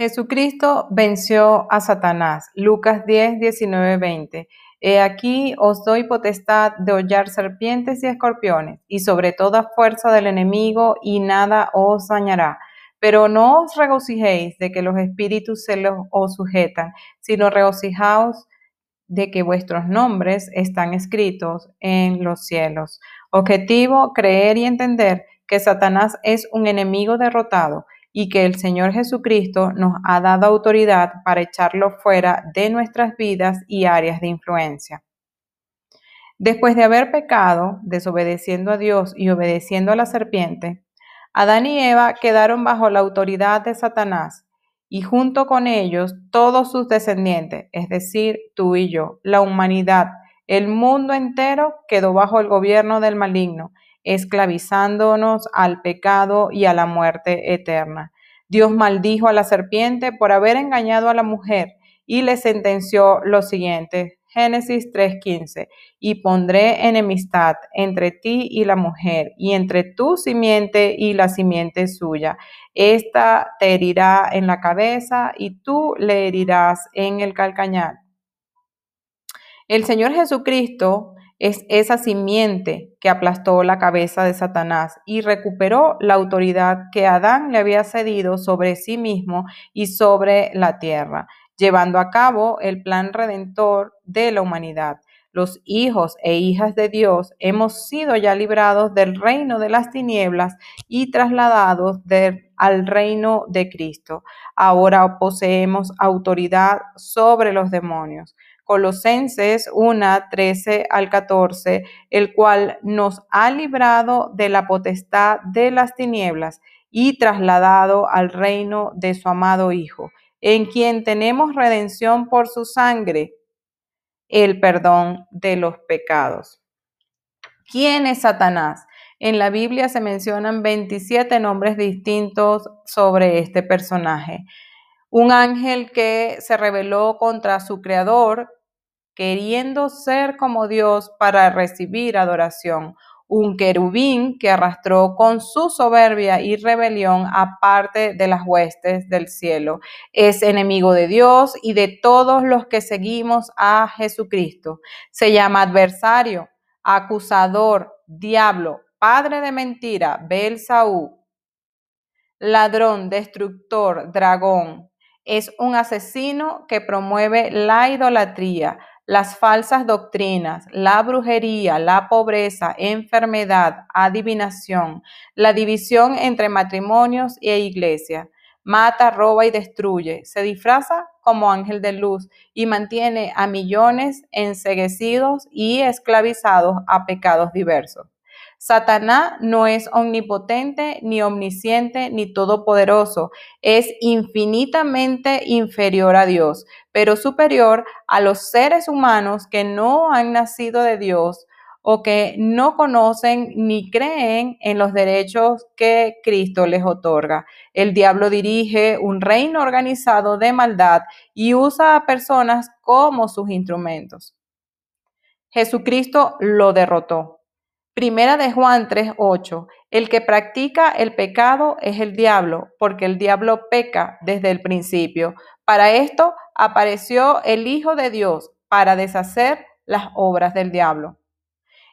Jesucristo venció a Satanás. Lucas 10, 19, 20. He aquí os doy potestad de hollar serpientes y escorpiones, y sobre toda fuerza del enemigo, y nada os dañará. Pero no os regocijéis de que los espíritus se los, os sujetan, sino regocijaos de que vuestros nombres están escritos en los cielos. Objetivo, creer y entender que Satanás es un enemigo derrotado y que el Señor Jesucristo nos ha dado autoridad para echarlo fuera de nuestras vidas y áreas de influencia. Después de haber pecado, desobedeciendo a Dios y obedeciendo a la serpiente, Adán y Eva quedaron bajo la autoridad de Satanás y junto con ellos todos sus descendientes, es decir, tú y yo, la humanidad, el mundo entero quedó bajo el gobierno del maligno esclavizándonos al pecado y a la muerte eterna. Dios maldijo a la serpiente por haber engañado a la mujer y le sentenció lo siguiente. Génesis 3:15, y pondré enemistad entre ti y la mujer, y entre tu simiente y la simiente suya. Esta te herirá en la cabeza y tú le herirás en el calcañal. El Señor Jesucristo es esa simiente que aplastó la cabeza de Satanás y recuperó la autoridad que Adán le había cedido sobre sí mismo y sobre la tierra, llevando a cabo el plan redentor de la humanidad. Los hijos e hijas de Dios hemos sido ya librados del reino de las tinieblas y trasladados al reino de Cristo. Ahora poseemos autoridad sobre los demonios. Colosenses 1, 13 al 14, el cual nos ha librado de la potestad de las tinieblas y trasladado al reino de su amado Hijo, en quien tenemos redención por su sangre, el perdón de los pecados. ¿Quién es Satanás? En la Biblia se mencionan 27 nombres distintos sobre este personaje. Un ángel que se rebeló contra su creador, queriendo ser como Dios para recibir adoración. Un querubín que arrastró con su soberbia y rebelión a parte de las huestes del cielo. Es enemigo de Dios y de todos los que seguimos a Jesucristo. Se llama adversario, acusador, diablo, padre de mentira, Belsaú, ladrón, destructor, dragón. Es un asesino que promueve la idolatría, las falsas doctrinas, la brujería, la pobreza, enfermedad, adivinación, la división entre matrimonios e iglesia. Mata, roba y destruye. Se disfraza como ángel de luz y mantiene a millones enseguecidos y esclavizados a pecados diversos. Satanás no es omnipotente, ni omnisciente, ni todopoderoso. Es infinitamente inferior a Dios, pero superior a los seres humanos que no han nacido de Dios o que no conocen ni creen en los derechos que Cristo les otorga. El diablo dirige un reino organizado de maldad y usa a personas como sus instrumentos. Jesucristo lo derrotó. Primera de Juan 3:8. El que practica el pecado es el diablo, porque el diablo peca desde el principio. Para esto apareció el Hijo de Dios, para deshacer las obras del diablo.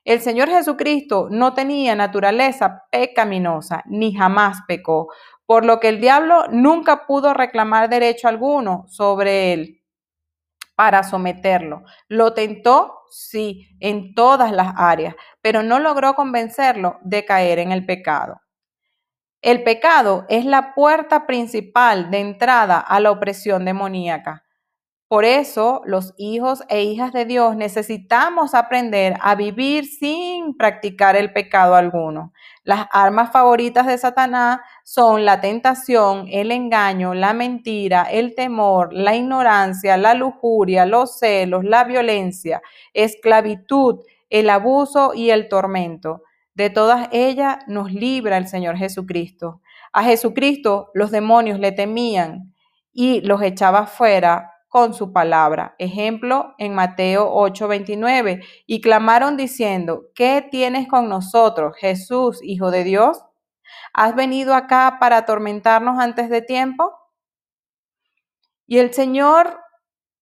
El Señor Jesucristo no tenía naturaleza pecaminosa, ni jamás pecó, por lo que el diablo nunca pudo reclamar derecho alguno sobre él para someterlo. Lo tentó, sí, en todas las áreas, pero no logró convencerlo de caer en el pecado. El pecado es la puerta principal de entrada a la opresión demoníaca. Por eso los hijos e hijas de Dios necesitamos aprender a vivir sin practicar el pecado alguno. Las armas favoritas de Satanás son la tentación, el engaño, la mentira, el temor, la ignorancia, la lujuria, los celos, la violencia, esclavitud, el abuso y el tormento. De todas ellas nos libra el Señor Jesucristo. A Jesucristo los demonios le temían y los echaba fuera con su palabra. Ejemplo en Mateo 8:29. Y clamaron diciendo, ¿qué tienes con nosotros, Jesús, Hijo de Dios? ¿Has venido acá para atormentarnos antes de tiempo? Y el Señor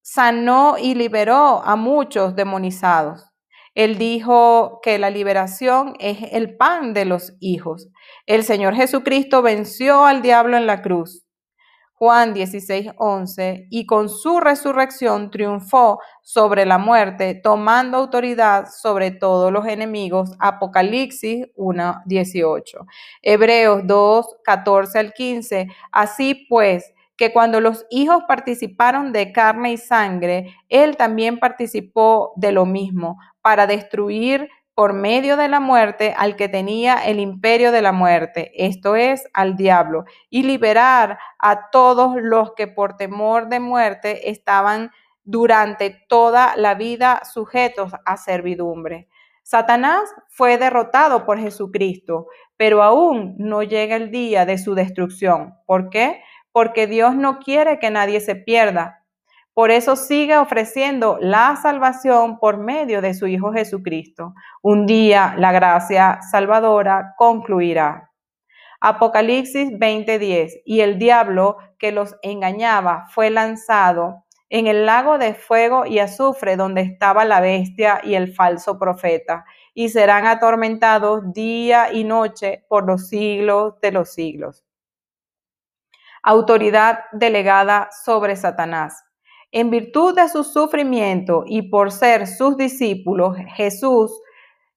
sanó y liberó a muchos demonizados. Él dijo que la liberación es el pan de los hijos. El Señor Jesucristo venció al diablo en la cruz. Juan 16, 11, y con su resurrección triunfó sobre la muerte, tomando autoridad sobre todos los enemigos. Apocalipsis 1, 18. Hebreos 2, 14 al 15. Así pues, que cuando los hijos participaron de carne y sangre, él también participó de lo mismo, para destruir por medio de la muerte al que tenía el imperio de la muerte, esto es, al diablo, y liberar a todos los que por temor de muerte estaban durante toda la vida sujetos a servidumbre. Satanás fue derrotado por Jesucristo, pero aún no llega el día de su destrucción. ¿Por qué? Porque Dios no quiere que nadie se pierda, por eso sigue ofreciendo la salvación por medio de su Hijo Jesucristo. Un día la gracia salvadora concluirá. Apocalipsis 20:10. Y el diablo que los engañaba fue lanzado en el lago de fuego y azufre donde estaba la bestia y el falso profeta, y serán atormentados día y noche por los siglos de los siglos. Autoridad delegada sobre Satanás. En virtud de su sufrimiento y por ser sus discípulos, Jesús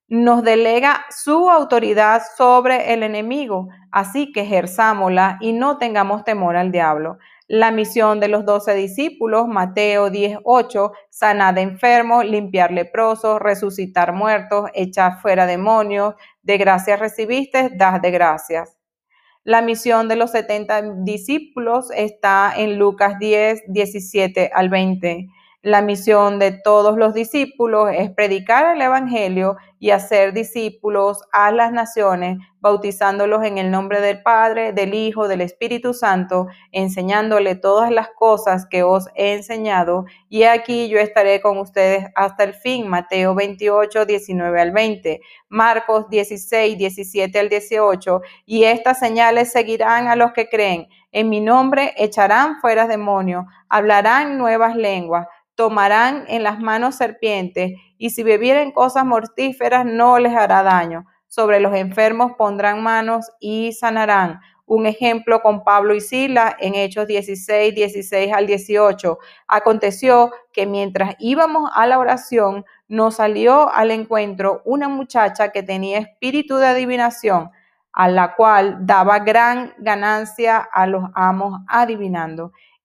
nos delega su autoridad sobre el enemigo, así que ejerzámosla y no tengamos temor al diablo. La misión de los doce discípulos, Mateo 10:8, sanar de enfermos, limpiar leprosos, resucitar muertos, echar fuera demonios, de gracias recibiste, das de gracias. La misión de los 70 discípulos está en Lucas 10, 17 al 20. La misión de todos los discípulos es predicar el Evangelio y hacer discípulos a las naciones, bautizándolos en el nombre del Padre, del Hijo, del Espíritu Santo, enseñándole todas las cosas que os he enseñado. Y aquí yo estaré con ustedes hasta el fin. Mateo 28, 19 al 20, Marcos 16, 17 al 18. Y estas señales seguirán a los que creen. En mi nombre echarán fuera demonios, hablarán nuevas lenguas tomarán en las manos serpientes, y si bebieren cosas mortíferas no les hará daño. Sobre los enfermos pondrán manos y sanarán. Un ejemplo con Pablo y Sila en Hechos 16, 16 al 18. Aconteció que mientras íbamos a la oración, nos salió al encuentro una muchacha que tenía espíritu de adivinación, a la cual daba gran ganancia a los amos adivinando.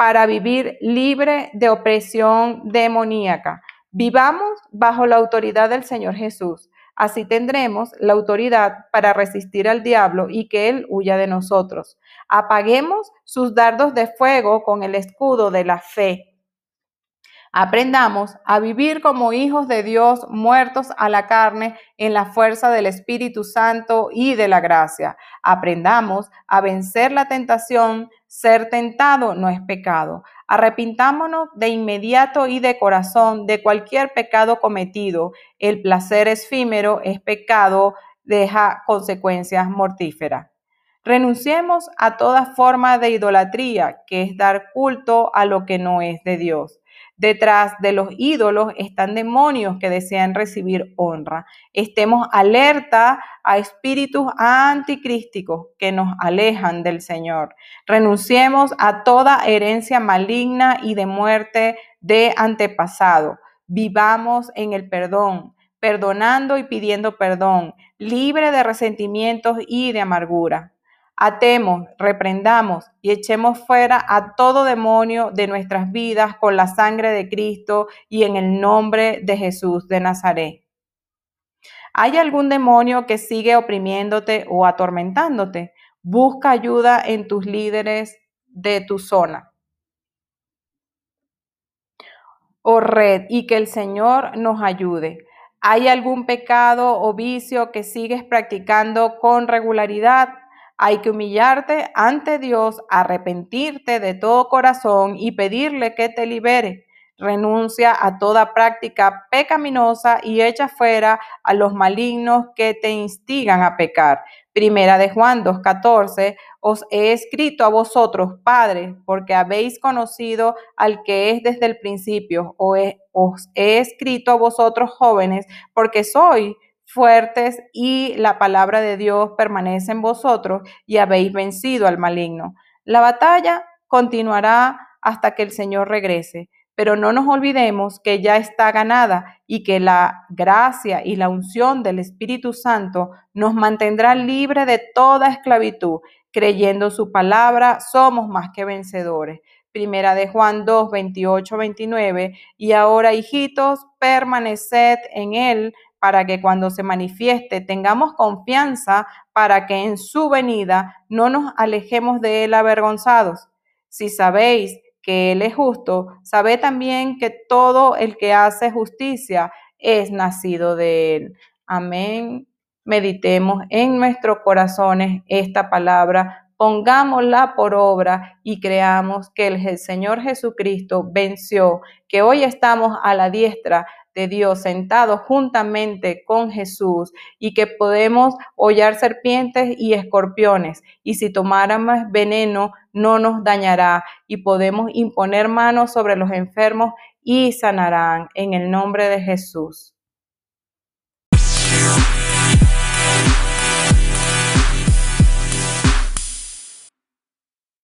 para vivir libre de opresión demoníaca. Vivamos bajo la autoridad del Señor Jesús. Así tendremos la autoridad para resistir al diablo y que él huya de nosotros. Apaguemos sus dardos de fuego con el escudo de la fe Aprendamos a vivir como hijos de Dios muertos a la carne en la fuerza del Espíritu Santo y de la gracia. Aprendamos a vencer la tentación. Ser tentado no es pecado. Arrepintámonos de inmediato y de corazón de cualquier pecado cometido. El placer efímero es pecado, deja consecuencias mortíferas. Renunciemos a toda forma de idolatría, que es dar culto a lo que no es de Dios. Detrás de los ídolos están demonios que desean recibir honra. Estemos alerta a espíritus anticrísticos que nos alejan del Señor. Renunciemos a toda herencia maligna y de muerte de antepasado. Vivamos en el perdón, perdonando y pidiendo perdón, libre de resentimientos y de amargura. Atemos, reprendamos y echemos fuera a todo demonio de nuestras vidas con la sangre de Cristo y en el nombre de Jesús de Nazaret. ¿Hay algún demonio que sigue oprimiéndote o atormentándote? Busca ayuda en tus líderes de tu zona. o red y que el Señor nos ayude. ¿Hay algún pecado o vicio que sigues practicando con regularidad? Hay que humillarte ante Dios, arrepentirte de todo corazón y pedirle que te libere. Renuncia a toda práctica pecaminosa y echa fuera a los malignos que te instigan a pecar. Primera de Juan 2.14, os he escrito a vosotros, padres, porque habéis conocido al que es desde el principio, os he escrito a vosotros jóvenes, porque sois fuertes y la palabra de Dios permanece en vosotros y habéis vencido al maligno. La batalla continuará hasta que el Señor regrese pero no nos olvidemos que ya está ganada y que la gracia y la unción del Espíritu Santo nos mantendrá libre de toda esclavitud. Creyendo su palabra, somos más que vencedores. Primera de Juan 2, 28, 29. Y ahora, hijitos, permaneced en él para que cuando se manifieste tengamos confianza para que en su venida no nos alejemos de él avergonzados. Si sabéis que Él es justo, sabe también que todo el que hace justicia es nacido de Él. Amén. Meditemos en nuestros corazones esta palabra, pongámosla por obra y creamos que el Señor Jesucristo venció, que hoy estamos a la diestra de Dios sentados juntamente con Jesús y que podemos hollar serpientes y escorpiones y si tomáramos veneno no nos dañará y podemos imponer manos sobre los enfermos y sanarán en el nombre de Jesús.